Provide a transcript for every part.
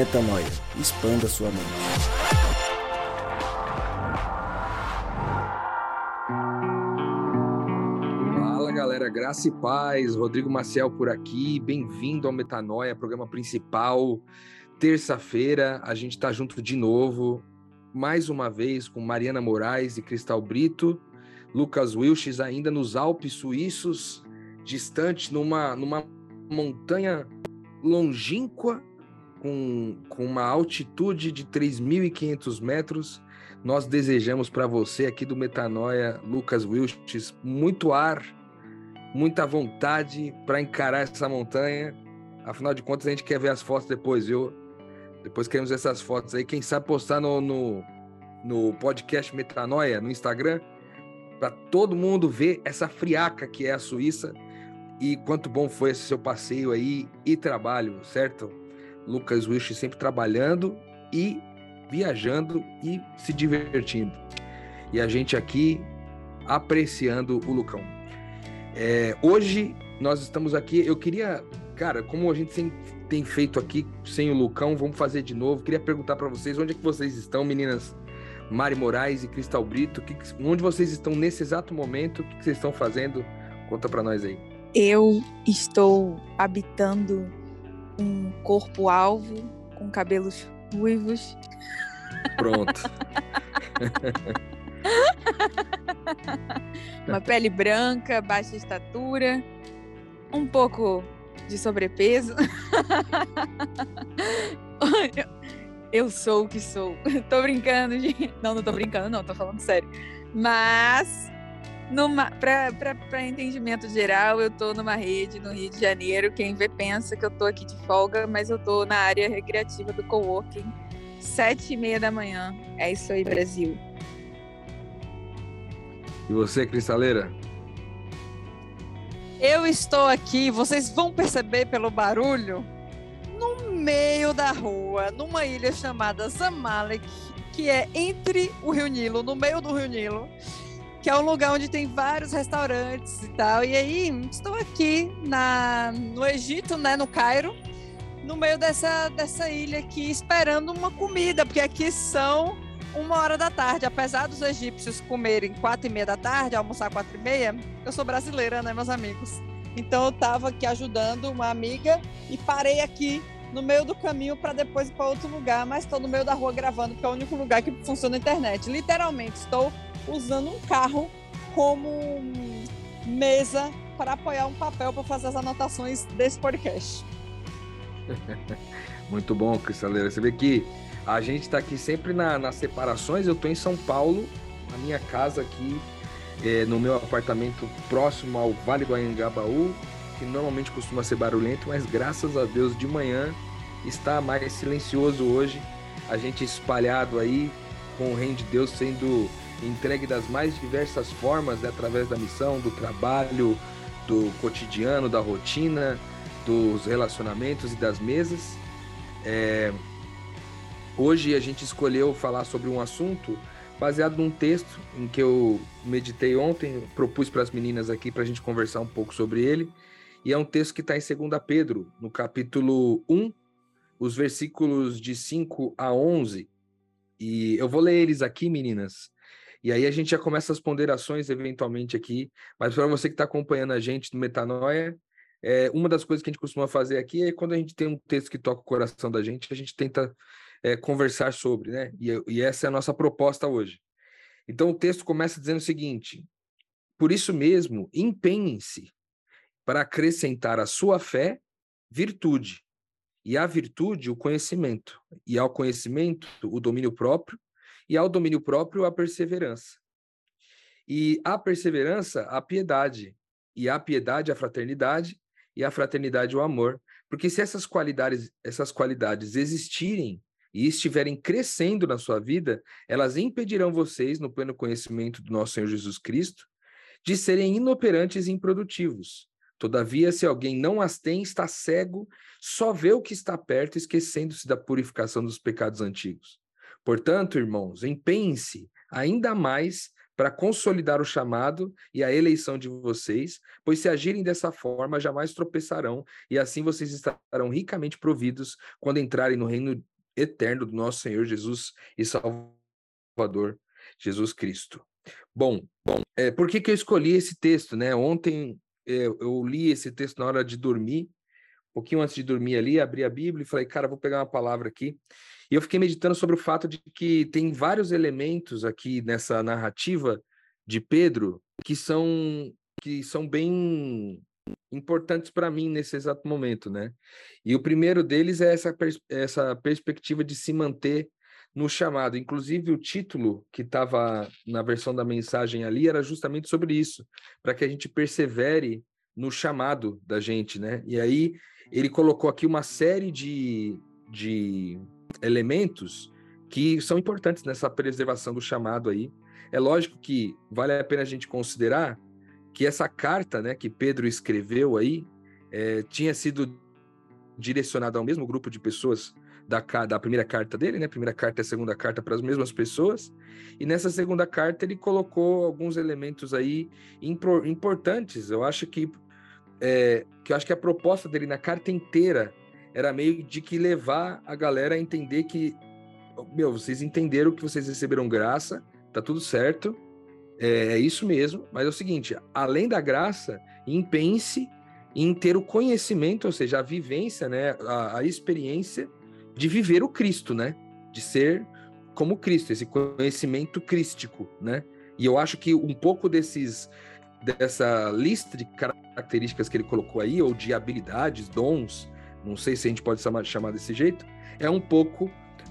Metanoia. Expanda sua mente. Fala galera, graça e paz. Rodrigo Maciel por aqui. Bem-vindo ao Metanoia, programa principal. Terça-feira a gente está junto de novo, mais uma vez com Mariana Moraes e Cristal Brito, Lucas Wilches ainda nos Alpes suíços, distante numa, numa montanha longínqua com, com uma altitude de 3.500 metros. Nós desejamos para você aqui do Metanoia, Lucas Wilches, muito ar, muita vontade para encarar essa montanha. Afinal de contas, a gente quer ver as fotos depois, viu? Depois queremos essas fotos aí. Quem sabe postar no, no, no podcast Metanoia, no Instagram, para todo mundo ver essa friaca que é a Suíça e quanto bom foi esse seu passeio aí e trabalho, certo? Lucas Wish sempre trabalhando e viajando e se divertindo. E a gente aqui apreciando o Lucão. É, hoje nós estamos aqui. Eu queria, cara, como a gente tem feito aqui sem o Lucão, vamos fazer de novo. Queria perguntar para vocês onde é que vocês estão, meninas Mari Moraes e Cristal Brito. Que, onde vocês estão nesse exato momento? O que, que vocês estão fazendo? Conta para nós aí. Eu estou habitando um corpo alvo com cabelos ruivos. Pronto. Uma pele branca, baixa estatura, um pouco de sobrepeso. Eu sou o que sou. tô brincando, gente. Não, não tô brincando, não, tô falando sério. Mas para entendimento geral, eu estou numa rede no Rio de Janeiro. Quem vê pensa que eu estou aqui de folga, mas eu estou na área recreativa do coworking, sete e meia da manhã. É isso aí, Brasil. E você, Cristaleira? Eu estou aqui, vocês vão perceber pelo barulho, no meio da rua, numa ilha chamada Zamalek, que é entre o Rio Nilo, no meio do Rio Nilo que é um lugar onde tem vários restaurantes e tal. E aí, estou aqui na, no Egito, né, no Cairo, no meio dessa, dessa ilha aqui, esperando uma comida, porque aqui são uma hora da tarde. Apesar dos egípcios comerem quatro e meia da tarde, almoçar quatro e meia, eu sou brasileira, né, meus amigos? Então eu estava aqui ajudando uma amiga e parei aqui no meio do caminho para depois ir para outro lugar, mas estou no meio da rua gravando, porque é o único lugar que funciona a internet. Literalmente, estou usando um carro como mesa para apoiar um papel para fazer as anotações desse podcast. Muito bom, Cristaleira. Você vê que a gente está aqui sempre na, nas separações. Eu estou em São Paulo, na minha casa aqui, é, no meu apartamento próximo ao Vale do Anhangabaú, que normalmente costuma ser barulhento, mas graças a Deus de manhã está mais silencioso hoje. A gente espalhado aí com o reino de Deus sendo entregue das mais diversas formas, né, através da missão, do trabalho, do cotidiano, da rotina, dos relacionamentos e das mesas. É... Hoje a gente escolheu falar sobre um assunto baseado num texto em que eu meditei ontem, propus para as meninas aqui para a gente conversar um pouco sobre ele. E é um texto que está em 2 Pedro, no capítulo 1, os versículos de 5 a 11. E eu vou ler eles aqui, meninas, e aí a gente já começa as ponderações eventualmente aqui, mas para você que está acompanhando a gente no Metanoia, é, uma das coisas que a gente costuma fazer aqui é quando a gente tem um texto que toca o coração da gente, a gente tenta é, conversar sobre, né? E, e essa é a nossa proposta hoje. Então o texto começa dizendo o seguinte: por isso mesmo, empenhem-se para acrescentar à sua fé virtude, e à virtude o conhecimento, e ao conhecimento o domínio próprio, e ao domínio próprio a perseverança. E a perseverança, a piedade, e a piedade, a fraternidade, e a fraternidade, o amor. Porque se essas qualidades, essas qualidades existirem e estiverem crescendo na sua vida, elas impedirão vocês, no pleno conhecimento do nosso Senhor Jesus Cristo, de serem inoperantes e improdutivos. Todavia, se alguém não as tem, está cego, só vê o que está perto, esquecendo-se da purificação dos pecados antigos. Portanto, irmãos, empenhem-se ainda mais para consolidar o chamado e a eleição de vocês, pois se agirem dessa forma, jamais tropeçarão, e assim vocês estarão ricamente providos quando entrarem no reino eterno do nosso Senhor Jesus e Salvador Jesus Cristo. Bom, bom, é, por que, que eu escolhi esse texto, né? Ontem é, eu li esse texto na hora de dormir, um pouquinho antes de dormir ali, abri a Bíblia e falei, cara, vou pegar uma palavra aqui. E eu fiquei meditando sobre o fato de que tem vários elementos aqui nessa narrativa de Pedro que são que são bem importantes para mim nesse exato momento, né? E o primeiro deles é essa, pers essa perspectiva de se manter no chamado. Inclusive, o título que estava na versão da mensagem ali era justamente sobre isso, para que a gente persevere no chamado da gente, né? E aí ele colocou aqui uma série de, de elementos que são importantes nessa preservação do chamado aí. É lógico que vale a pena a gente considerar que essa carta, né, que Pedro escreveu aí, é, tinha sido direcionada ao mesmo grupo de pessoas da, da primeira carta dele, né? Primeira carta e segunda carta para as mesmas pessoas. E nessa segunda carta ele colocou alguns elementos aí impor, importantes. Eu acho que é, que eu acho que a proposta dele na carta inteira era meio de que levar a galera a entender que meu, vocês entenderam que vocês receberam graça, tá tudo certo. É, é isso mesmo, mas é o seguinte: além da graça, empenhe-se em ter o conhecimento, ou seja, a vivência, né, a, a experiência de viver o Cristo, né? De ser como Cristo, esse conhecimento crístico, né? E eu acho que um pouco desses dessa lista de características que ele colocou aí, ou de habilidades, dons, não sei se a gente pode chamar, desse jeito, é um pouco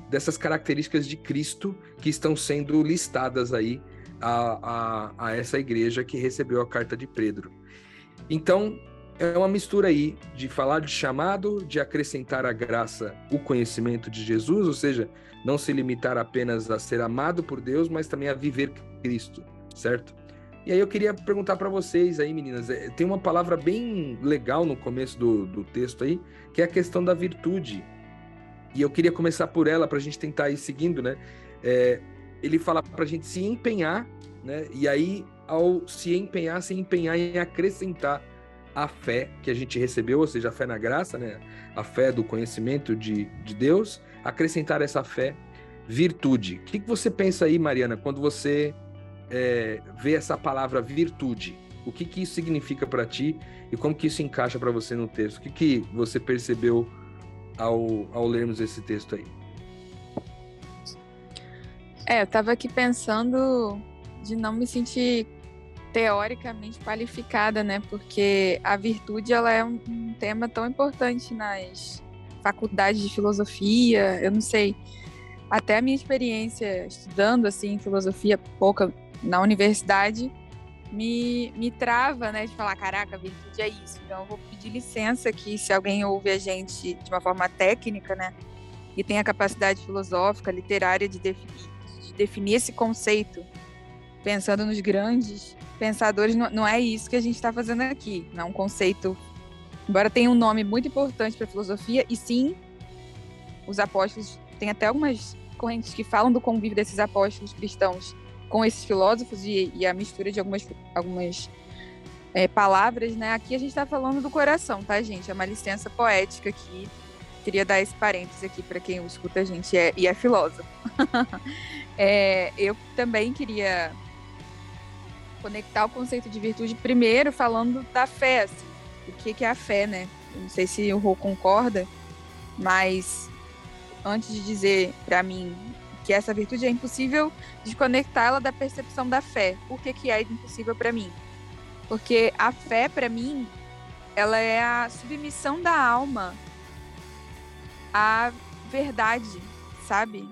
dessas características de Cristo que estão sendo listadas aí a, a, a essa igreja que recebeu a carta de Pedro. Então, é uma mistura aí de falar de chamado, de acrescentar a graça, o conhecimento de Jesus, ou seja, não se limitar apenas a ser amado por Deus, mas também a viver Cristo, certo? E aí eu queria perguntar para vocês aí, meninas, é, tem uma palavra bem legal no começo do, do texto aí, que é a questão da virtude. E eu queria começar por ela para a gente tentar ir seguindo, né? É, ele fala para a gente se empenhar, né? E aí, ao se empenhar, se empenhar em acrescentar a fé que a gente recebeu, ou seja, a fé na graça, né? a fé do conhecimento de, de Deus, acrescentar essa fé virtude. O que, que você pensa aí, Mariana, quando você é, vê essa palavra virtude? O que, que isso significa para ti e como que isso encaixa para você no texto? O que, que você percebeu ao, ao lermos esse texto aí? É, eu estava aqui pensando de não me sentir teoricamente qualificada, né? Porque a virtude ela é um, um, tema tão importante nas faculdades de filosofia. Eu não sei, até a minha experiência estudando assim filosofia pouca na universidade me, me trava, né? De falar, caraca, virtude é isso. Então eu vou pedir licença aqui se alguém ouve a gente de uma forma técnica, né? E tem a capacidade filosófica, literária de definir, de definir esse conceito pensando nos grandes pensadores, não, não é isso que a gente está fazendo aqui. Não é um conceito, embora tenha um nome muito importante para filosofia, e sim, os apóstolos, tem até algumas correntes que falam do convívio desses apóstolos cristãos com esses filósofos e, e a mistura de algumas, algumas é, palavras, né? Aqui a gente está falando do coração, tá, gente? É uma licença poética aqui. Queria dar esse parênteses aqui para quem escuta a gente é, e é filósofo. é, eu também queria conectar o conceito de virtude primeiro falando da fé, assim. O que, que é a fé, né? Eu não sei se o Rô concorda, mas antes de dizer para mim que essa virtude é impossível desconectá-la da percepção da fé. Por que, que é impossível para mim? Porque a fé, para mim, ela é a submissão da alma à verdade, sabe?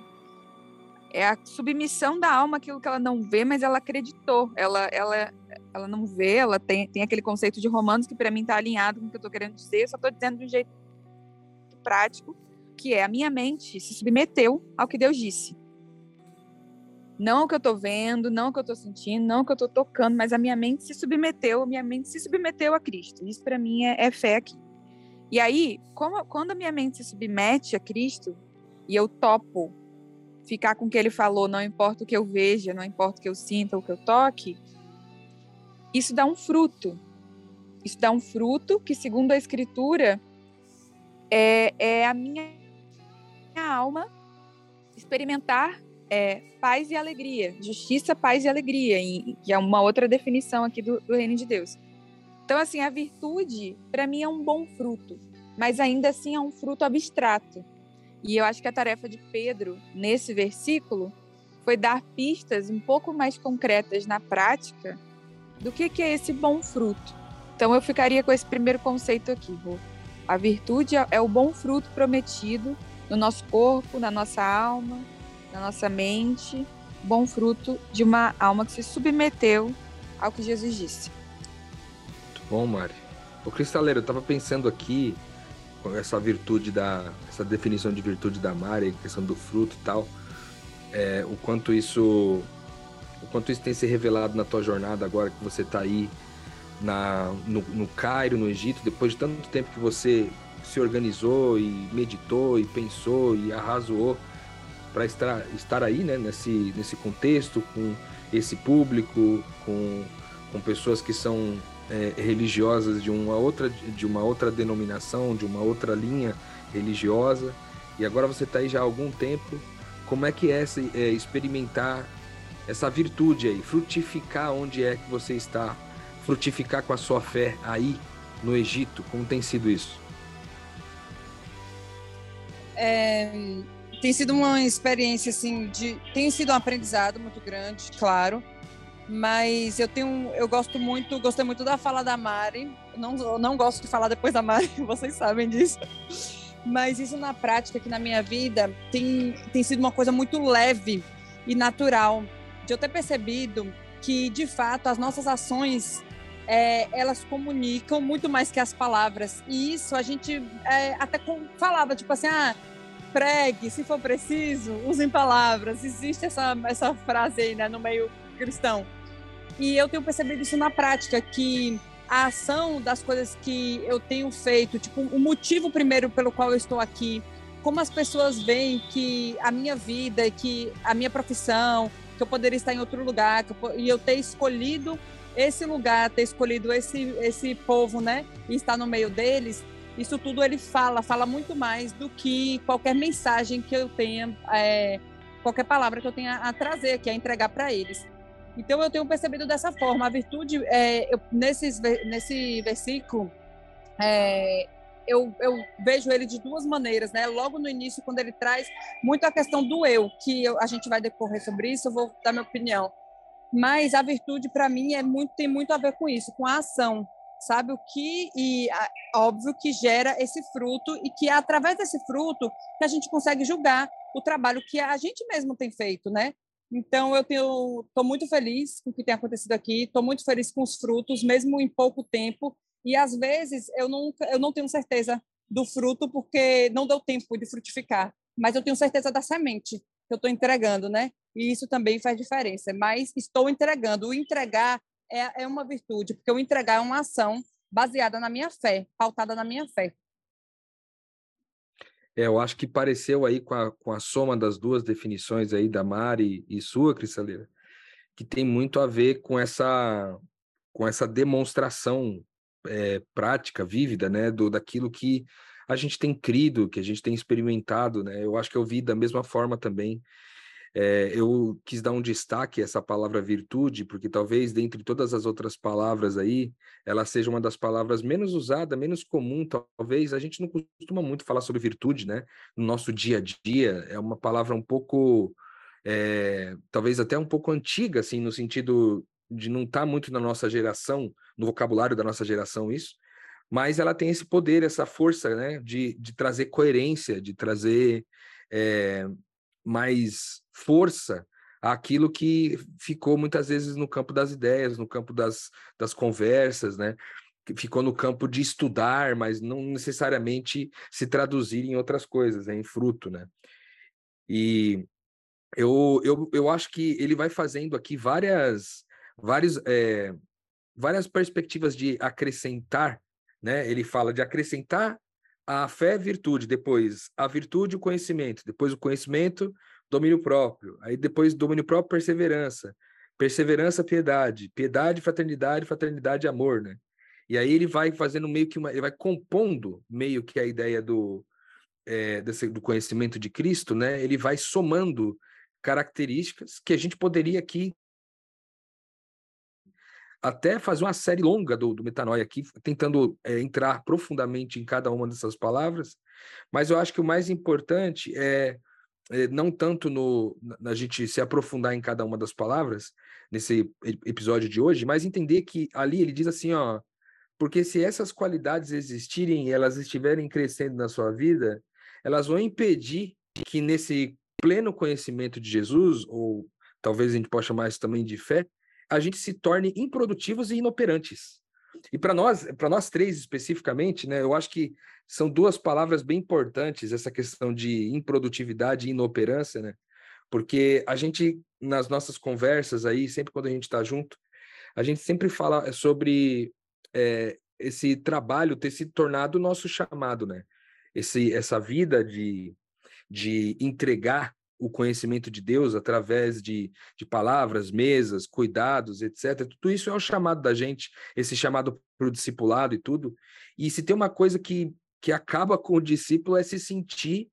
é a submissão da alma aquilo que ela não vê, mas ela acreditou. Ela, ela, ela não vê, ela tem, tem aquele conceito de romanos que para mim está alinhado com o que eu estou querendo dizer, só estou dizendo de um jeito prático, que é a minha mente se submeteu ao que Deus disse. Não o que eu estou vendo, não o que eu estou sentindo, não o que eu estou tocando, mas a minha mente se submeteu, a minha mente se submeteu a Cristo. Isso para mim é, é, fé aqui. E aí, como, quando a minha mente se submete a Cristo e eu topo ficar com o que ele falou, não importa o que eu veja, não importa o que eu sinta, o que eu toque, isso dá um fruto. Isso dá um fruto que, segundo a Escritura, é, é a minha alma experimentar é, paz e alegria, justiça, paz e alegria, que é uma outra definição aqui do, do reino de Deus. Então, assim, a virtude, para mim, é um bom fruto, mas ainda assim é um fruto abstrato. E eu acho que a tarefa de Pedro, nesse versículo, foi dar pistas um pouco mais concretas na prática do que, que é esse bom fruto. Então, eu ficaria com esse primeiro conceito aqui. A virtude é, é o bom fruto prometido no nosso corpo, na nossa alma, na nossa mente, bom fruto de uma alma que se submeteu ao que Jesus disse. Muito bom, Mari. O Cristaleiro, eu estava pensando aqui com essa virtude da essa definição de virtude da Mari, questão do fruto e tal, é, o quanto isso o quanto isso tem se revelado na tua jornada agora que você está aí na, no, no Cairo, no Egito, depois de tanto tempo que você se organizou e meditou e pensou e arrasou para estar, estar aí, né, nesse, nesse contexto, com esse público, com, com pessoas que são é, religiosas de uma, outra, de uma outra denominação, de uma outra linha religiosa, e agora você está aí já há algum tempo. Como é que é, é experimentar essa virtude aí, frutificar onde é que você está, frutificar com a sua fé aí no Egito? Como tem sido isso? É, tem sido uma experiência assim de tem sido um aprendizado muito grande, claro. Mas eu tenho, eu gosto muito, gostei muito da fala da Mari. não, eu não gosto de falar depois da Mari, vocês sabem disso. Mas isso na prática aqui na minha vida tem, tem sido uma coisa muito leve e natural. De eu ter percebido que, de fato, as nossas ações é, elas comunicam muito mais que as palavras. E isso a gente é, até falava, tipo assim, ah, pregue, se for preciso, usem palavras. Existe essa, essa frase aí, né, no meio cristão. E eu tenho percebido isso na prática, que a ação das coisas que eu tenho feito, tipo, o motivo primeiro pelo qual eu estou aqui, como as pessoas veem que a minha vida, que a minha profissão, que eu poderia estar em outro lugar, eu, e eu ter escolhido esse lugar, ter escolhido esse, esse povo, né, e estar no meio deles, isso tudo ele fala, fala muito mais do que qualquer mensagem que eu tenha, é, qualquer palavra que eu tenha a trazer, que é entregar para eles. Então eu tenho percebido dessa forma. A virtude, é, eu, nesses, nesse versículo, é, eu, eu, vejo ele de duas maneiras, né? Logo no início, quando ele traz muito a questão do eu, que eu, a gente vai decorrer sobre isso, eu vou dar minha opinião. Mas a virtude, para mim, é muito, tem muito a ver com isso, com a ação sabe o que e óbvio que gera esse fruto e que é através desse fruto que a gente consegue julgar o trabalho que a gente mesmo tem feito, né? Então eu tenho, estou muito feliz com o que tem acontecido aqui, estou muito feliz com os frutos, mesmo em pouco tempo. E às vezes eu nunca, eu não tenho certeza do fruto porque não deu tempo de frutificar, mas eu tenho certeza da semente que eu estou entregando, né? E isso também faz diferença. Mas estou entregando. O entregar é, é uma virtude, porque o entregar é uma ação baseada na minha fé, pautada na minha fé. É, eu acho que pareceu aí com a, com a soma das duas definições aí da Mari e sua, Cristaleira, que tem muito a ver com essa, com essa demonstração é, prática, vívida, né, do, daquilo que a gente tem crido, que a gente tem experimentado, né? Eu acho que eu vi da mesma forma também é, eu quis dar um destaque a essa palavra virtude, porque talvez dentre todas as outras palavras aí, ela seja uma das palavras menos usada, menos comum, talvez. A gente não costuma muito falar sobre virtude, né? No nosso dia a dia, é uma palavra um pouco, é, talvez até um pouco antiga, assim, no sentido de não estar tá muito na nossa geração, no vocabulário da nossa geração, isso mas ela tem esse poder, essa força, né, de, de trazer coerência, de trazer é, mais força àquilo que ficou muitas vezes no campo das ideias, no campo das, das conversas, né? Ficou no campo de estudar, mas não necessariamente se traduzir em outras coisas, né? em fruto, né? E eu, eu, eu acho que ele vai fazendo aqui várias, várias, é, várias perspectivas de acrescentar, né? Ele fala de acrescentar a fé virtude, depois a virtude o conhecimento, depois o conhecimento, domínio próprio, aí depois domínio próprio, perseverança, perseverança, piedade, piedade, fraternidade, fraternidade, amor, né? E aí ele vai fazendo meio que uma, ele vai compondo meio que a ideia do é, desse, do conhecimento de Cristo, né, ele vai somando características que a gente poderia aqui até fazer uma série longa do, do Metanoia aqui, tentando é, entrar profundamente em cada uma dessas palavras, mas eu acho que o mais importante é, é não tanto no na gente se aprofundar em cada uma das palavras nesse episódio de hoje, mas entender que ali ele diz assim, ó, porque se essas qualidades existirem e elas estiverem crescendo na sua vida, elas vão impedir que nesse pleno conhecimento de Jesus, ou talvez a gente possa chamar isso também de fé, a gente se torne improdutivos e inoperantes. E para nós, para nós três especificamente, né, eu acho que são duas palavras bem importantes essa questão de improdutividade e inoperância, né? Porque a gente nas nossas conversas aí, sempre quando a gente está junto, a gente sempre fala sobre é, esse trabalho ter se tornado o nosso chamado, né? Esse, essa vida de, de entregar o conhecimento de Deus através de, de palavras, mesas, cuidados, etc. Tudo isso é o chamado da gente, esse chamado para o discipulado e tudo. E se tem uma coisa que, que acaba com o discípulo é se sentir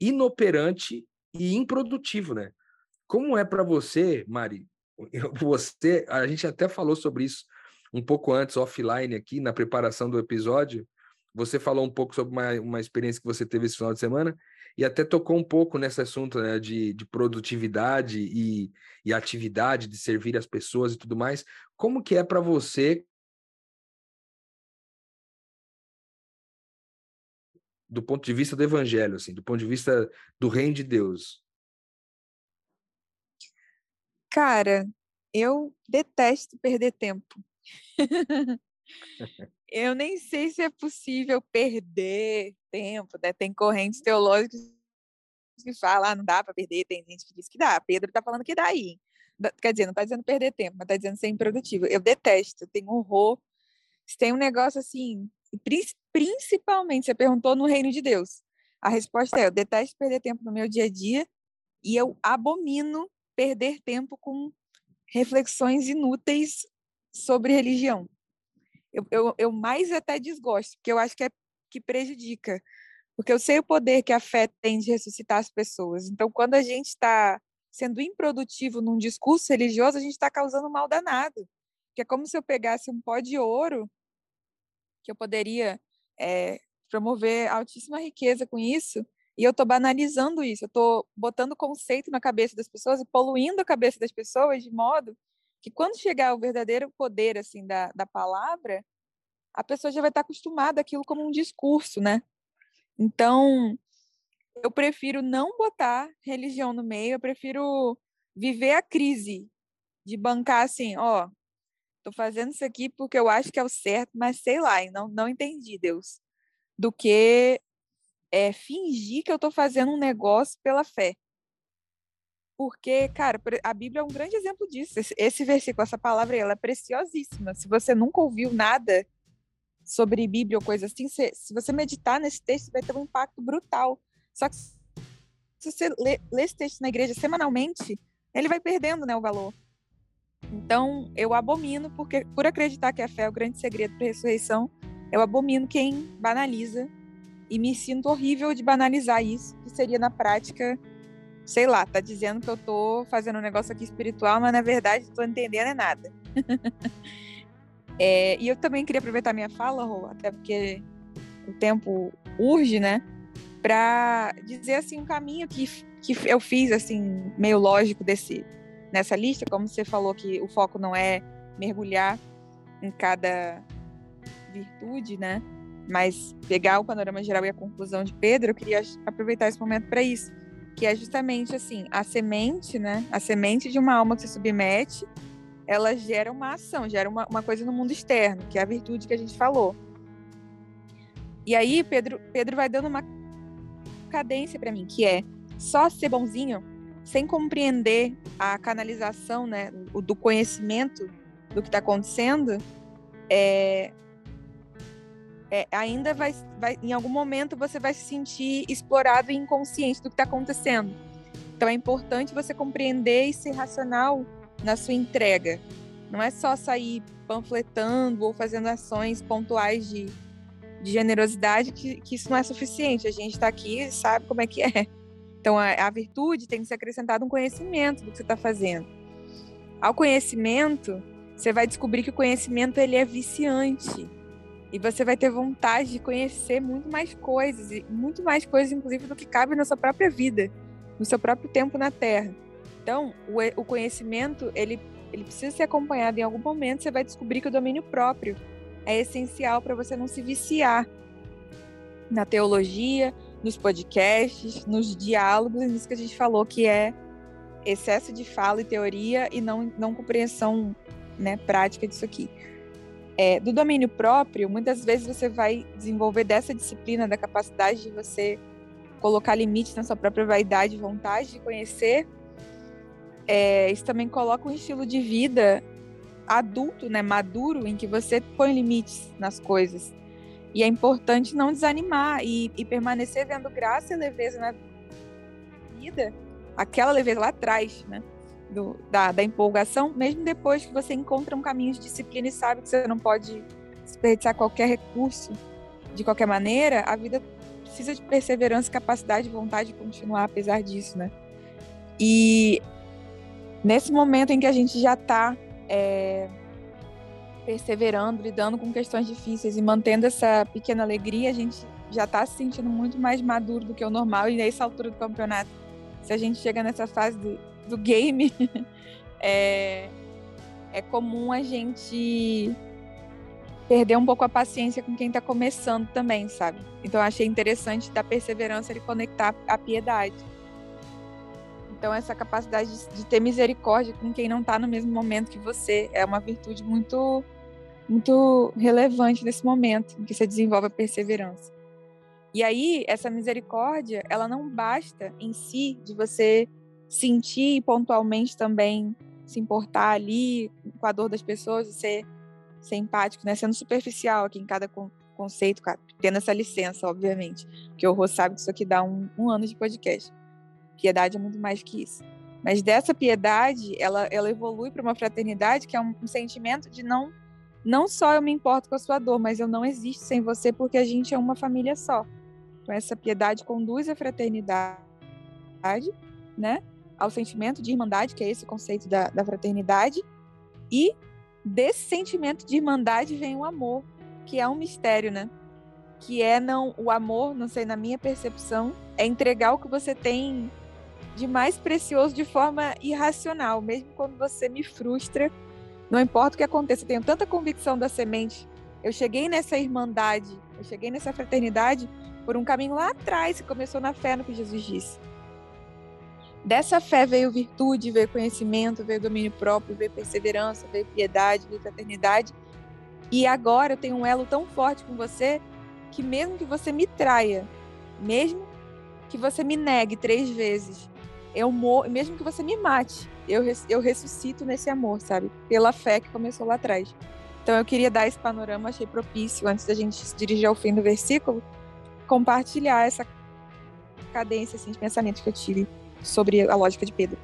inoperante e improdutivo, né? Como é para você, Mari? Você, a gente até falou sobre isso um pouco antes, offline, aqui, na preparação do episódio. Você falou um pouco sobre uma, uma experiência que você teve esse final de semana e até tocou um pouco nesse assunto né, de, de produtividade e, e atividade, de servir as pessoas e tudo mais. Como que é para você do ponto de vista do evangelho, assim, do ponto de vista do reino de Deus? Cara, eu detesto perder tempo. eu nem sei se é possível perder tempo, né? Tem correntes teológicas que falam, ah, não dá para perder, tem gente que diz que dá. Pedro está falando que dá aí. Quer dizer, não está dizendo perder tempo, mas está dizendo ser improdutivo. Eu detesto, eu tenho horror. Tem um negócio assim, principalmente, você perguntou no reino de Deus. A resposta é: eu detesto perder tempo no meu dia a dia e eu abomino perder tempo com reflexões inúteis sobre religião eu, eu, eu mais até desgosto, porque eu acho que é que prejudica. Porque eu sei o poder que a fé tem de ressuscitar as pessoas. Então, quando a gente está sendo improdutivo num discurso religioso, a gente está causando mal danado. Que é como se eu pegasse um pó de ouro, que eu poderia é, promover altíssima riqueza com isso, e eu estou banalizando isso, eu estou botando conceito na cabeça das pessoas e poluindo a cabeça das pessoas de modo que quando chegar o verdadeiro poder assim da, da palavra, a pessoa já vai estar acostumada àquilo como um discurso, né? Então, eu prefiro não botar religião no meio, eu prefiro viver a crise de bancar assim, ó, tô fazendo isso aqui porque eu acho que é o certo, mas sei lá, não, não entendi, Deus. Do que é, fingir que eu tô fazendo um negócio pela fé. Porque, cara, a Bíblia é um grande exemplo disso. Esse, versículo, essa palavra, ela é preciosíssima. Se você nunca ouviu nada sobre Bíblia ou coisa assim, se, se você meditar nesse texto, vai ter um impacto brutal. Só que se você lê, lê esse texto na igreja semanalmente, ele vai perdendo né, o valor. Então, eu abomino, porque por acreditar que a fé é o grande segredo para a ressurreição, eu abomino quem banaliza e me sinto horrível de banalizar isso, que seria na prática sei lá, tá dizendo que eu tô fazendo um negócio aqui espiritual, mas na verdade não tô entendendo é nada. é, e eu também queria aproveitar minha fala, Rô, até porque o tempo urge, né? Para dizer assim um caminho que, que eu fiz assim meio lógico desse nessa lista, como você falou que o foco não é mergulhar em cada virtude, né? Mas pegar o panorama geral e a conclusão de Pedro, eu queria aproveitar esse momento para isso que é justamente assim, a semente, né? A semente de uma alma que se submete, ela gera uma ação, gera uma, uma coisa no mundo externo, que é a virtude que a gente falou. E aí Pedro, Pedro vai dando uma cadência para mim, que é só ser bonzinho, sem compreender a canalização, né, do conhecimento do que está acontecendo, é, é, ainda vai, vai, em algum momento você vai se sentir explorado e inconsciente do que está acontecendo. Então é importante você compreender e ser racional na sua entrega. Não é só sair panfletando ou fazendo ações pontuais de de generosidade que, que isso não é suficiente. A gente está aqui e sabe como é que é. Então, a, a virtude tem que ser acrescentado um conhecimento do que você está fazendo. Ao conhecimento, você vai descobrir que o conhecimento ele é viciante. E você vai ter vontade de conhecer muito mais coisas, e muito mais coisas, inclusive, do que cabe na sua própria vida, no seu próprio tempo na Terra. Então, o, o conhecimento, ele, ele precisa ser acompanhado. Em algum momento, você vai descobrir que o domínio próprio é essencial para você não se viciar na teologia, nos podcasts, nos diálogos, nisso que a gente falou, que é excesso de fala e teoria e não, não compreensão né, prática disso aqui. É, do domínio próprio, muitas vezes você vai desenvolver dessa disciplina, da capacidade de você colocar limites na sua própria vaidade vontade de conhecer. É, isso também coloca um estilo de vida adulto, né, maduro, em que você põe limites nas coisas. E é importante não desanimar e, e permanecer vendo graça e leveza na vida, aquela leveza lá atrás, né? Do, da, da, empolgação, mesmo depois que você encontra um caminho de disciplina e sabe que você não pode desperdiçar qualquer recurso de qualquer maneira, a vida precisa de perseverança, capacidade vontade de continuar apesar disso, né? E nesse momento em que a gente já está é, perseverando, lidando com questões difíceis e mantendo essa pequena alegria, a gente já está se sentindo muito mais maduro do que o normal. E nessa altura do campeonato, se a gente chega nessa fase do, do game, é, é comum a gente perder um pouco a paciência com quem está começando também, sabe? Então achei interessante da perseverança ele conectar a piedade. Então essa capacidade de, de ter misericórdia com quem não está no mesmo momento que você é uma virtude muito muito relevante nesse momento em que você desenvolve a perseverança. E aí, essa misericórdia, ela não basta em si de você sentir pontualmente também se importar ali com a dor das pessoas e ser, ser empático, né? Sendo superficial aqui em cada conceito, tendo essa licença, obviamente. Que o Rô sabe que isso aqui dá um, um ano de podcast. Piedade é muito mais que isso. Mas dessa piedade, ela, ela evolui para uma fraternidade que é um, um sentimento de não não só eu me importo com a sua dor, mas eu não existo sem você porque a gente é uma família só. Então essa piedade conduz à fraternidade, né? Ao sentimento de irmandade, que é esse conceito da, da fraternidade, e desse sentimento de irmandade vem o amor, que é um mistério, né? Que é não o amor, não sei na minha percepção, é entregar o que você tem de mais precioso de forma irracional, mesmo quando você me frustra não importa o que aconteça, eu tenho tanta convicção da semente. Eu cheguei nessa irmandade, eu cheguei nessa fraternidade por um caminho lá atrás que começou na fé no que Jesus disse. Dessa fé veio virtude, veio conhecimento, veio domínio próprio, veio perseverança, veio piedade, veio fraternidade. E agora eu tenho um elo tão forte com você que mesmo que você me traia, mesmo que você me negue três vezes, eu mesmo que você me mate, eu, eu ressuscito nesse amor, sabe? Pela fé que começou lá atrás. Então eu queria dar esse panorama, achei propício, antes da gente se dirigir ao fim do versículo, compartilhar essa cadência assim, de pensamento que eu tive sobre a lógica de Pedro.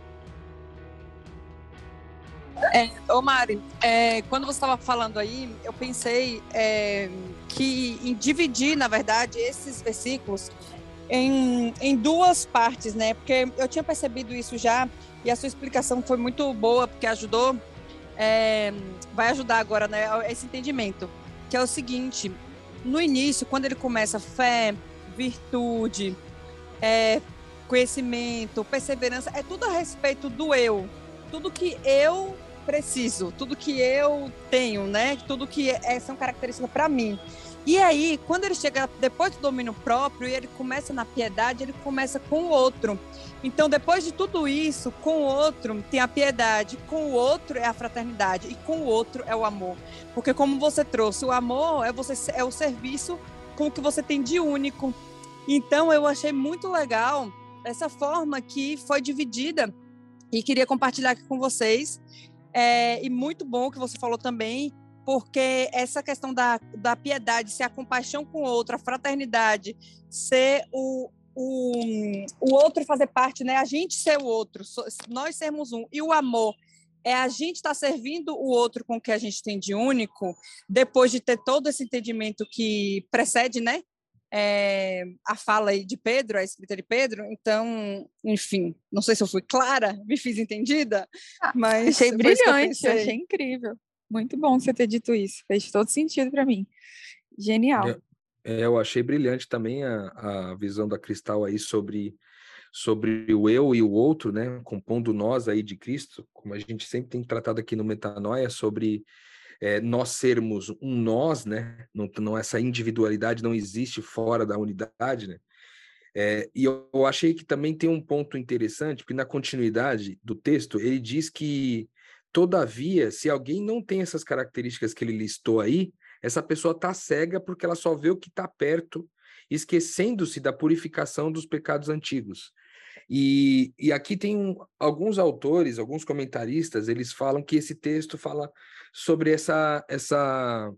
É, ô Mari, é, quando você estava falando aí, eu pensei é, que em dividir, na verdade, esses versículos em, em duas partes, né? Porque eu tinha percebido isso já e a sua explicação foi muito boa, porque ajudou, é, vai ajudar agora, né? Esse entendimento, que é o seguinte: no início, quando ele começa fé, virtude, é, conhecimento, perseverança, é tudo a respeito do eu, tudo que eu preciso, tudo que eu tenho, né? Tudo que é, são características para mim. E aí, quando ele chega depois do domínio próprio e ele começa na piedade, ele começa com o outro. Então, depois de tudo isso, com o outro tem a piedade, com o outro é a fraternidade e com o outro é o amor. Porque como você trouxe, o amor é você é o serviço com o que você tem de único. Então, eu achei muito legal essa forma que foi dividida e queria compartilhar aqui com vocês. É, e muito bom que você falou também porque essa questão da, da piedade, ser a compaixão com o outro, a fraternidade, ser o, o, o outro fazer parte, né? A gente ser o outro, nós sermos um. E o amor, é a gente estar tá servindo o outro com o que a gente tem de único, depois de ter todo esse entendimento que precede, né? É, a fala aí de Pedro, a escrita de Pedro. Então, enfim, não sei se eu fui clara, me fiz entendida, ah, mas achei brilhante, achei incrível. Muito bom você ter dito isso, fez todo sentido para mim. Genial. É, é, eu achei brilhante também a, a visão da Cristal aí sobre sobre o eu e o outro, né, compondo nós aí de Cristo, como a gente sempre tem tratado aqui no Metanoia, sobre é, nós sermos um nós, né, não, não, essa individualidade não existe fora da unidade, né, é, e eu, eu achei que também tem um ponto interessante, porque na continuidade do texto, ele diz que, todavia, se alguém não tem essas características que ele listou aí, essa pessoa está cega porque ela só vê o que está perto, esquecendo-se da purificação dos pecados antigos. E, e aqui tem um, alguns autores, alguns comentaristas, eles falam que esse texto fala sobre essa, essa,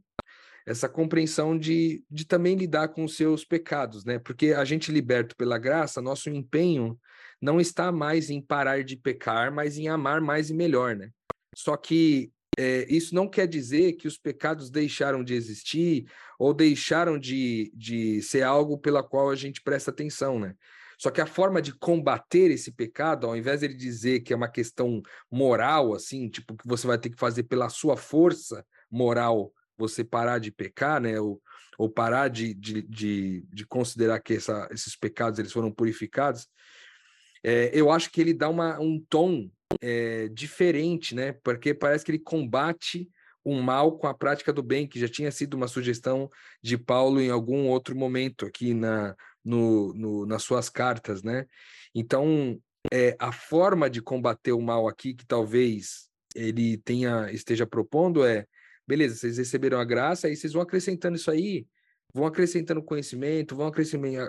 essa compreensão de, de também lidar com os seus pecados, né? Porque a gente liberto pela graça, nosso empenho não está mais em parar de pecar, mas em amar mais e melhor, né? Só que é, isso não quer dizer que os pecados deixaram de existir ou deixaram de, de ser algo pela qual a gente presta atenção, né? Só que a forma de combater esse pecado, ao invés de ele dizer que é uma questão moral, assim, tipo, que você vai ter que fazer pela sua força moral você parar de pecar, né? Ou, ou parar de, de, de, de considerar que essa, esses pecados eles foram purificados, é, eu acho que ele dá uma, um tom é, diferente, né? Porque parece que ele combate o mal com a prática do bem, que já tinha sido uma sugestão de Paulo em algum outro momento aqui na, no, no, nas suas cartas, né? Então, é, a forma de combater o mal aqui, que talvez ele tenha esteja propondo, é: beleza, vocês receberam a graça, aí vocês vão acrescentando isso aí, vão acrescentando conhecimento, vão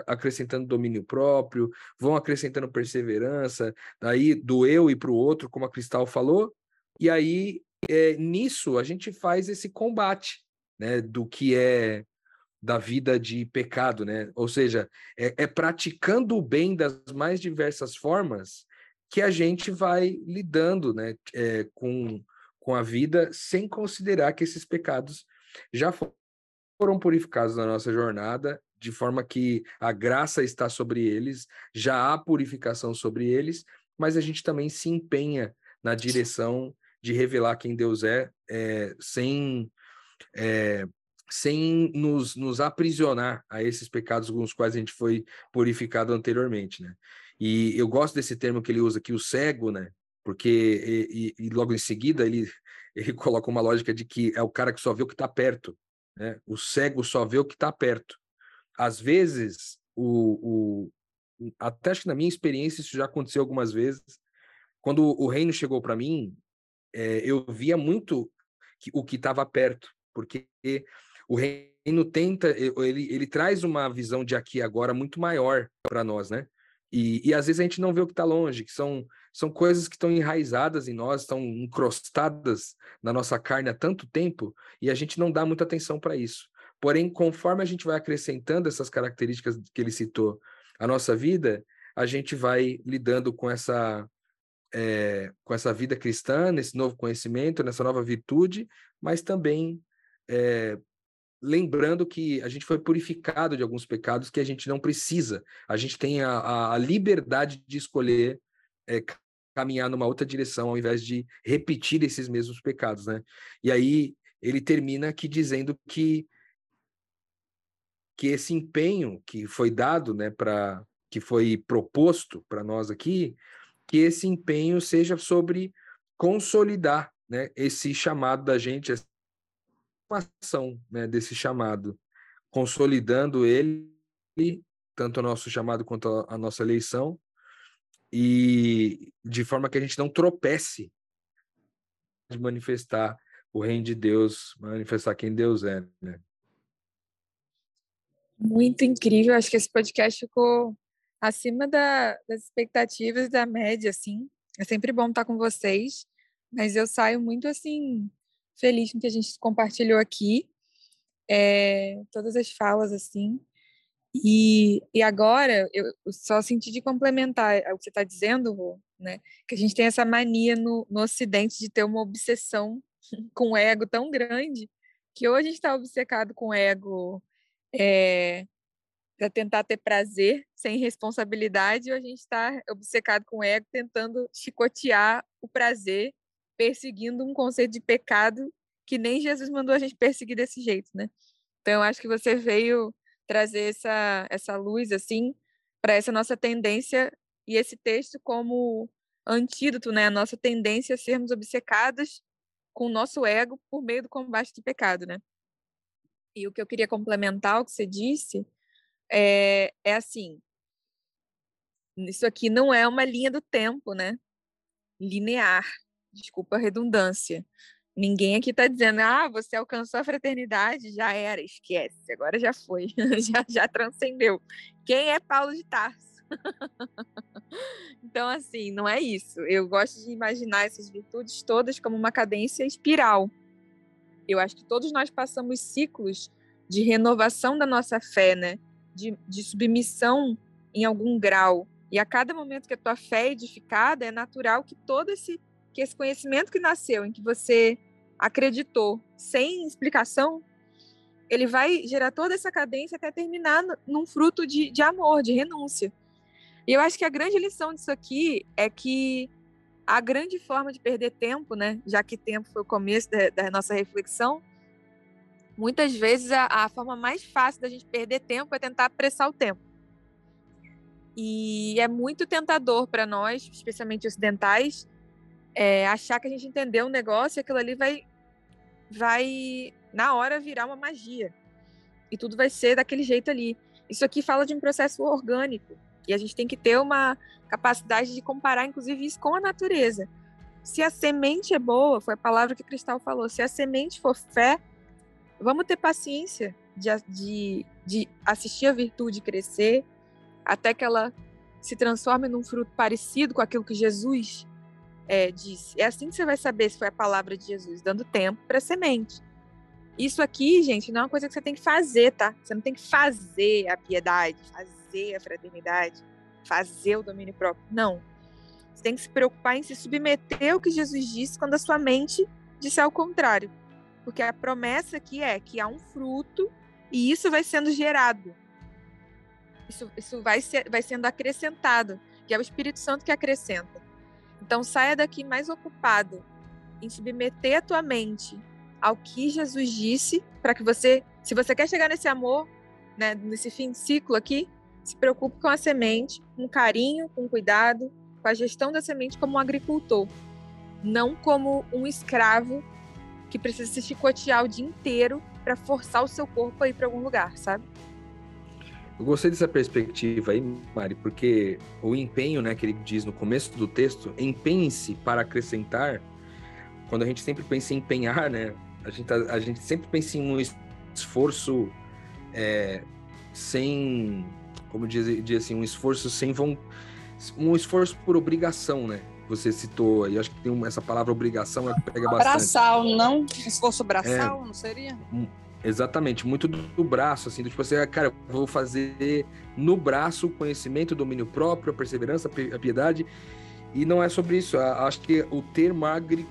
acrescentando, domínio próprio, vão acrescentando perseverança, daí do eu e para o outro, como a Cristal falou, e aí é, nisso a gente faz esse combate, né, do que é da vida de pecado, né? Ou seja, é, é, praticando o bem das mais diversas formas que a gente vai lidando, né, é, com, com a vida sem considerar que esses pecados já foram purificados na nossa jornada, de forma que a graça está sobre eles, já há purificação sobre eles, mas a gente também se empenha na direção de revelar quem Deus é, é sem é, sem nos, nos aprisionar a esses pecados com os quais a gente foi purificado anteriormente, né? E eu gosto desse termo que ele usa aqui, o cego, né? Porque e, e, logo em seguida ele ele coloca uma lógica de que é o cara que só vê o que está perto, né? O cego só vê o que está perto. Às vezes, o, o até acho que na minha experiência isso já aconteceu algumas vezes. Quando o reino chegou para mim, é, eu via muito que, o que estava perto, porque o reino tenta, ele, ele traz uma visão de aqui e agora muito maior para nós, né? E, e às vezes a gente não vê o que está longe, que são, são coisas que estão enraizadas em nós, estão encrostadas na nossa carne há tanto tempo, e a gente não dá muita atenção para isso. Porém, conforme a gente vai acrescentando essas características que ele citou à nossa vida, a gente vai lidando com essa é, com essa vida cristã, nesse novo conhecimento, nessa nova virtude, mas também é, lembrando que a gente foi purificado de alguns pecados que a gente não precisa. A gente tem a, a liberdade de escolher é, caminhar numa outra direção ao invés de repetir esses mesmos pecados, né? E aí ele termina aqui dizendo que que esse empenho que foi dado, né, para que foi proposto para nós aqui, que esse empenho seja sobre consolidar, né, esse chamado da gente, ação né, desse chamado, consolidando ele, tanto o nosso chamado quanto a nossa eleição, e de forma que a gente não tropece de manifestar o reino de Deus, manifestar quem Deus é, né? Muito incrível, acho que esse podcast ficou acima da, das expectativas da média, assim. É sempre bom estar com vocês, mas eu saio muito assim feliz com o que a gente compartilhou aqui, é, todas as falas assim. E, e agora, eu, só senti de complementar o que você está dizendo, Rô, né? Que a gente tem essa mania no, no Ocidente de ter uma obsessão com ego tão grande que hoje a gente está obcecado com ego é, para tentar ter prazer sem responsabilidade, ou a gente está obcecado com ego tentando chicotear o prazer, perseguindo um conceito de pecado que nem Jesus mandou a gente perseguir desse jeito, né? Então, acho que você veio trazer essa, essa luz, assim, para essa nossa tendência e esse texto como antídoto, né? A nossa tendência a sermos obcecados com o nosso ego por meio do combate do pecado, né? E o que eu queria complementar o que você disse é, é assim, isso aqui não é uma linha do tempo, né? Linear, desculpa a redundância. Ninguém aqui está dizendo, ah, você alcançou a fraternidade, já era, esquece, agora já foi, já, já transcendeu. Quem é Paulo de Tarso? então, assim, não é isso. Eu gosto de imaginar essas virtudes todas como uma cadência espiral. Eu acho que todos nós passamos ciclos de renovação da nossa fé, né? De, de submissão em algum grau. E a cada momento que a tua fé é edificada, é natural que todo esse, que esse conhecimento que nasceu, em que você acreditou, sem explicação, ele vai gerar toda essa cadência até terminar num fruto de, de amor, de renúncia. E eu acho que a grande lição disso aqui é que a grande forma de perder tempo, né, já que tempo foi o começo da, da nossa reflexão, muitas vezes a, a, forma mais fácil da gente perder tempo é tentar apressar o tempo. E é muito tentador para nós, especialmente ocidentais, é, achar que a gente entendeu um negócio e aquilo ali vai, vai, na hora, virar uma magia. E tudo vai ser daquele jeito ali. Isso aqui fala de um processo orgânico. E a gente tem que ter uma capacidade de comparar, inclusive, isso com a natureza. Se a semente é boa, foi a palavra que Cristal falou, se a semente for fé, vamos ter paciência de, de, de assistir a virtude crescer até que ela se transforme num fruto parecido com aquilo que Jesus é, disse. É assim que você vai saber se foi a palavra de Jesus, dando tempo para a semente. Isso aqui, gente, não é uma coisa que você tem que fazer, tá? Você não tem que fazer a piedade, fazer a fraternidade, fazer o domínio próprio. Não. Você tem que se preocupar em se submeter ao que Jesus disse quando a sua mente disser ao contrário. Porque a promessa aqui é que há um fruto e isso vai sendo gerado. Isso, isso vai, ser, vai sendo acrescentado, que é o Espírito Santo que acrescenta. Então saia daqui mais ocupado em submeter a tua mente ao que Jesus disse, para que você, se você quer chegar nesse amor, né, nesse fim de ciclo aqui, se preocupe com a semente, com carinho, com cuidado, com a gestão da semente como um agricultor, não como um escravo que precisa se chicotear o dia inteiro para forçar o seu corpo a ir para algum lugar, sabe? Eu gostei dessa perspectiva aí, Mari, porque o empenho, né, que ele diz no começo do texto, empenhe-se para acrescentar. Quando a gente sempre pensa em empenhar, né, a gente, a, a gente sempre pensa em um esforço é, sem como diz, diz assim, um esforço sem vontade, um esforço por obrigação, né? Você citou aí, acho que tem essa palavra obrigação, que pega bastante. Braçal, não? Esforço braçal, é, não seria? Exatamente, muito do, braço, assim, do tipo assim, ah, cara, vou fazer no braço conhecimento, domínio próprio, a perseverança, a piedade, e não é sobre isso. Acho que o termo agricultor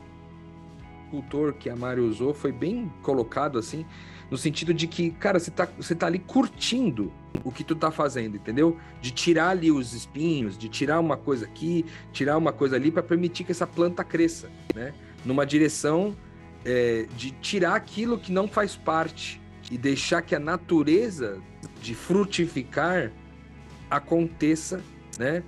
que a Mari usou foi bem colocado, assim, no sentido de que, cara, você tá, você tá ali curtindo o que tu tá fazendo, entendeu? De tirar ali os espinhos, de tirar uma coisa aqui, tirar uma coisa ali para permitir que essa planta cresça, né? Numa direção é, de tirar aquilo que não faz parte e deixar que a natureza de frutificar aconteça, né?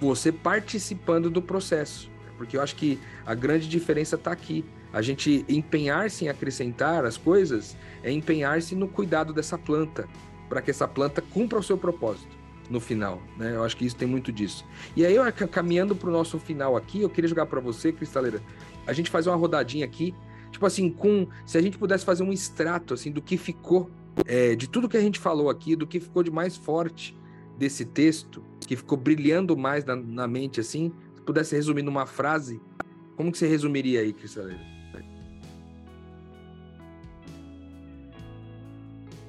Você participando do processo. Porque eu acho que a grande diferença está aqui. A gente empenhar-se em acrescentar as coisas é empenhar-se no cuidado dessa planta, para que essa planta cumpra o seu propósito no final, né? Eu acho que isso tem muito disso. E aí, eu, caminhando para o nosso final aqui, eu queria jogar para você, Cristaleira, a gente fazer uma rodadinha aqui, tipo assim, com se a gente pudesse fazer um extrato assim do que ficou é, de tudo que a gente falou aqui, do que ficou de mais forte desse texto, que ficou brilhando mais na, na mente, assim, se pudesse resumir numa frase, como que você resumiria aí, Cristaleira?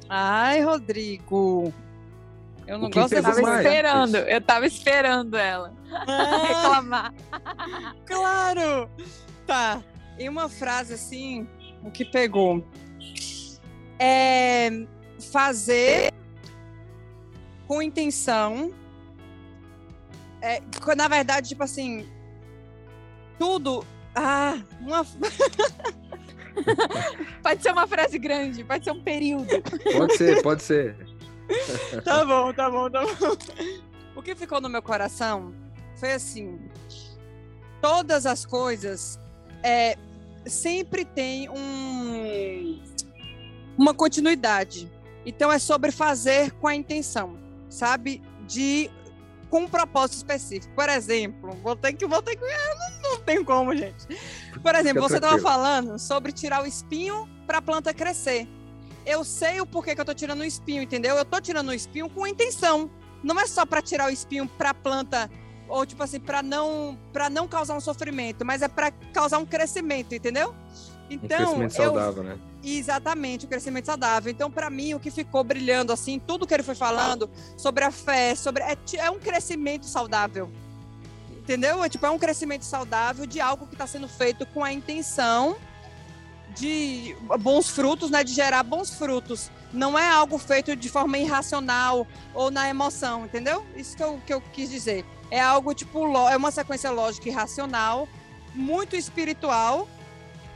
Ai, Rodrigo, Eu não gosto Eu tava mais? esperando, eu tava esperando ela Ah, reclamar. claro! Tá. E uma frase assim, o que pegou? É fazer com intenção. É, na verdade, tipo assim, tudo. Ah, uma. Pode ser uma frase grande, pode ser um período. Pode ser, pode ser. Tá bom, tá bom, tá bom. O que ficou no meu coração foi assim: todas as coisas é, sempre tem um, uma continuidade. Então é sobre fazer com a intenção, sabe? De com um propósito específico. Por exemplo, vou ter que, vou ter que, não, não tem como, gente. Por exemplo, Fica você estava falando sobre tirar o espinho para a planta crescer. Eu sei o porquê que eu tô tirando o espinho, entendeu? Eu tô tirando o espinho com intenção. Não é só para tirar o espinho para a planta ou tipo assim, para não para não causar um sofrimento, mas é para causar um crescimento, entendeu? Um Então, crescimento eu saudável, né? Exatamente, o crescimento saudável. Então, para mim, o que ficou brilhando, assim, tudo que ele foi falando sobre a fé, sobre é, é um crescimento saudável. Entendeu? É tipo, é um crescimento saudável de algo que está sendo feito com a intenção de bons frutos, né? De gerar bons frutos. Não é algo feito de forma irracional ou na emoção, entendeu? Isso que eu, que eu quis dizer. É algo tipo, é uma sequência lógica e racional, muito espiritual,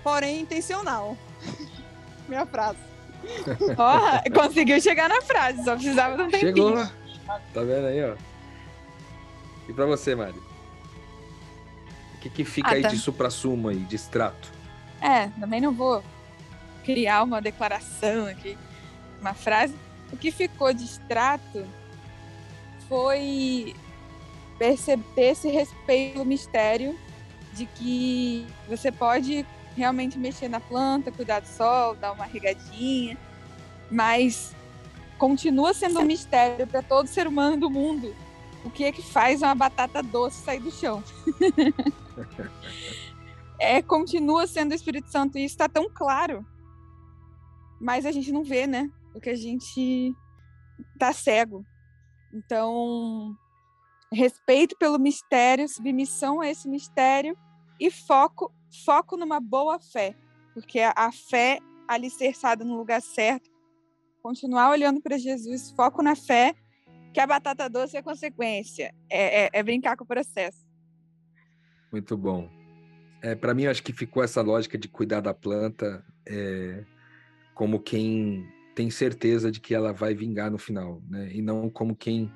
porém intencional. Minha frase. Ó, conseguiu chegar na frase, só precisava de um tempinho. Chegou. Tá vendo aí, ó? E pra você, Mari? O que, que fica Ah, aí tá. de supra-sumo aí, de extrato? É, também não vou criar uma declaração aqui, uma frase. O que ficou de extrato foi perceber esse respeito pelo mistério de que você pode realmente mexer na planta, cuidar do sol, dar uma regadinha, mas continua sendo um mistério para todo ser humano do mundo. O que é que faz uma batata doce sair do chão? é, continua sendo o Espírito Santo e isso está tão claro. Mas a gente não vê, né? Porque a gente tá cego. Então, respeito pelo mistério, submissão a esse mistério e foco, foco numa boa fé. Porque a, fé alicerçada no lugar certo, continuar olhando para Jesus, foco na fé, que a batata doce é consequência. É, é- é brincar com o processo. Muito bom. É, para mim, acho que ficou essa lógica de cuidar da planta é, como quem tem certeza de que ela vai vingar no final, né? E não como quem,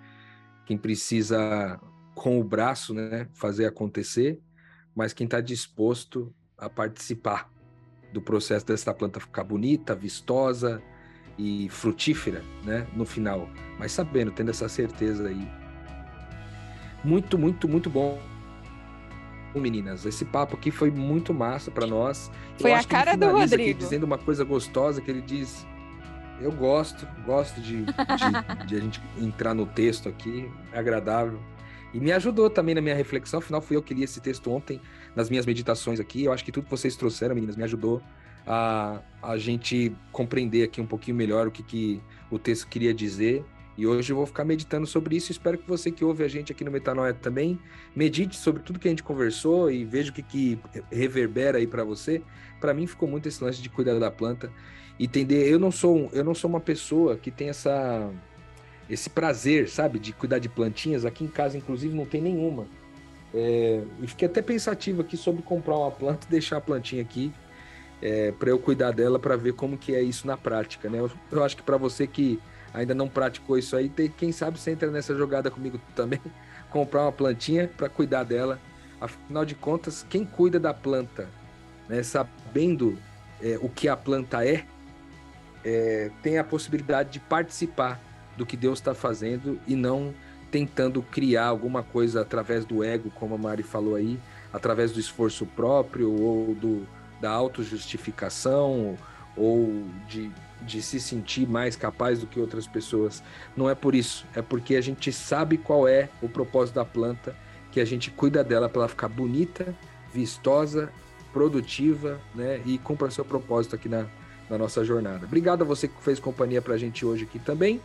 quem precisa, com o braço, né, fazer acontecer, mas quem está disposto a participar do processo dessa planta ficar bonita, vistosa e frutífera, né, no final. Mas sabendo, tendo essa certeza aí. Muito, muito, muito bom. Meninas, esse papo aqui foi muito massa para nós. Foi a cara do Rodrigo. dizendo uma coisa gostosa que ele diz: Eu gosto, gosto de, de, de a gente entrar no texto aqui, é agradável. E me ajudou também na minha reflexão. Afinal, fui eu que li esse texto ontem nas minhas meditações aqui. Eu acho que tudo que vocês trouxeram, meninas, me ajudou a, a gente compreender aqui um pouquinho melhor o que, que o texto queria dizer. E hoje eu vou ficar meditando sobre isso. Espero que você que ouve a gente aqui no Metanoia também medite sobre tudo que a gente conversou e veja o que, que reverbera aí para você. Para mim ficou muito esse lance de cuidar da planta entender. Eu não sou eu não sou uma pessoa que tem essa esse prazer, sabe, de cuidar de plantinhas. Aqui em casa, inclusive, não tem nenhuma. É, e fiquei até pensativo aqui sobre comprar uma planta e deixar a plantinha aqui para eu cuidar dela para ver como que é isso na prática, né? Eu, eu acho que para você que ainda não praticou isso aí, tem, quem sabe você entra nessa jogada comigo também, comprar uma plantinha para cuidar dela. Afinal de contas, quem cuida da planta, né, sabendo é, o que a planta é, é, tem a possibilidade de participar do que Deus está fazendo e não tentando criar alguma coisa através do ego, como a Mari falou aí, através do esforço próprio ou do, da autojustificação ou de, de se sentir mais capaz do que outras pessoas. Não é por isso, é porque a gente sabe qual é o propósito da planta, que a gente cuida dela para ela ficar bonita, vistosa, produtiva, né? E cumpra seu propósito aqui na, na nossa jornada. Obrigado a você que fez companhia para a gente hoje aqui também.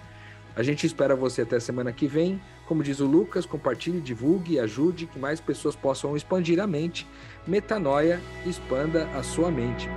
A gente espera você até semana que vem. Como diz o Lucas, compartilhe, divulgue ajude que mais pessoas possam expandir a mente. Metanoia, expanda a sua mente.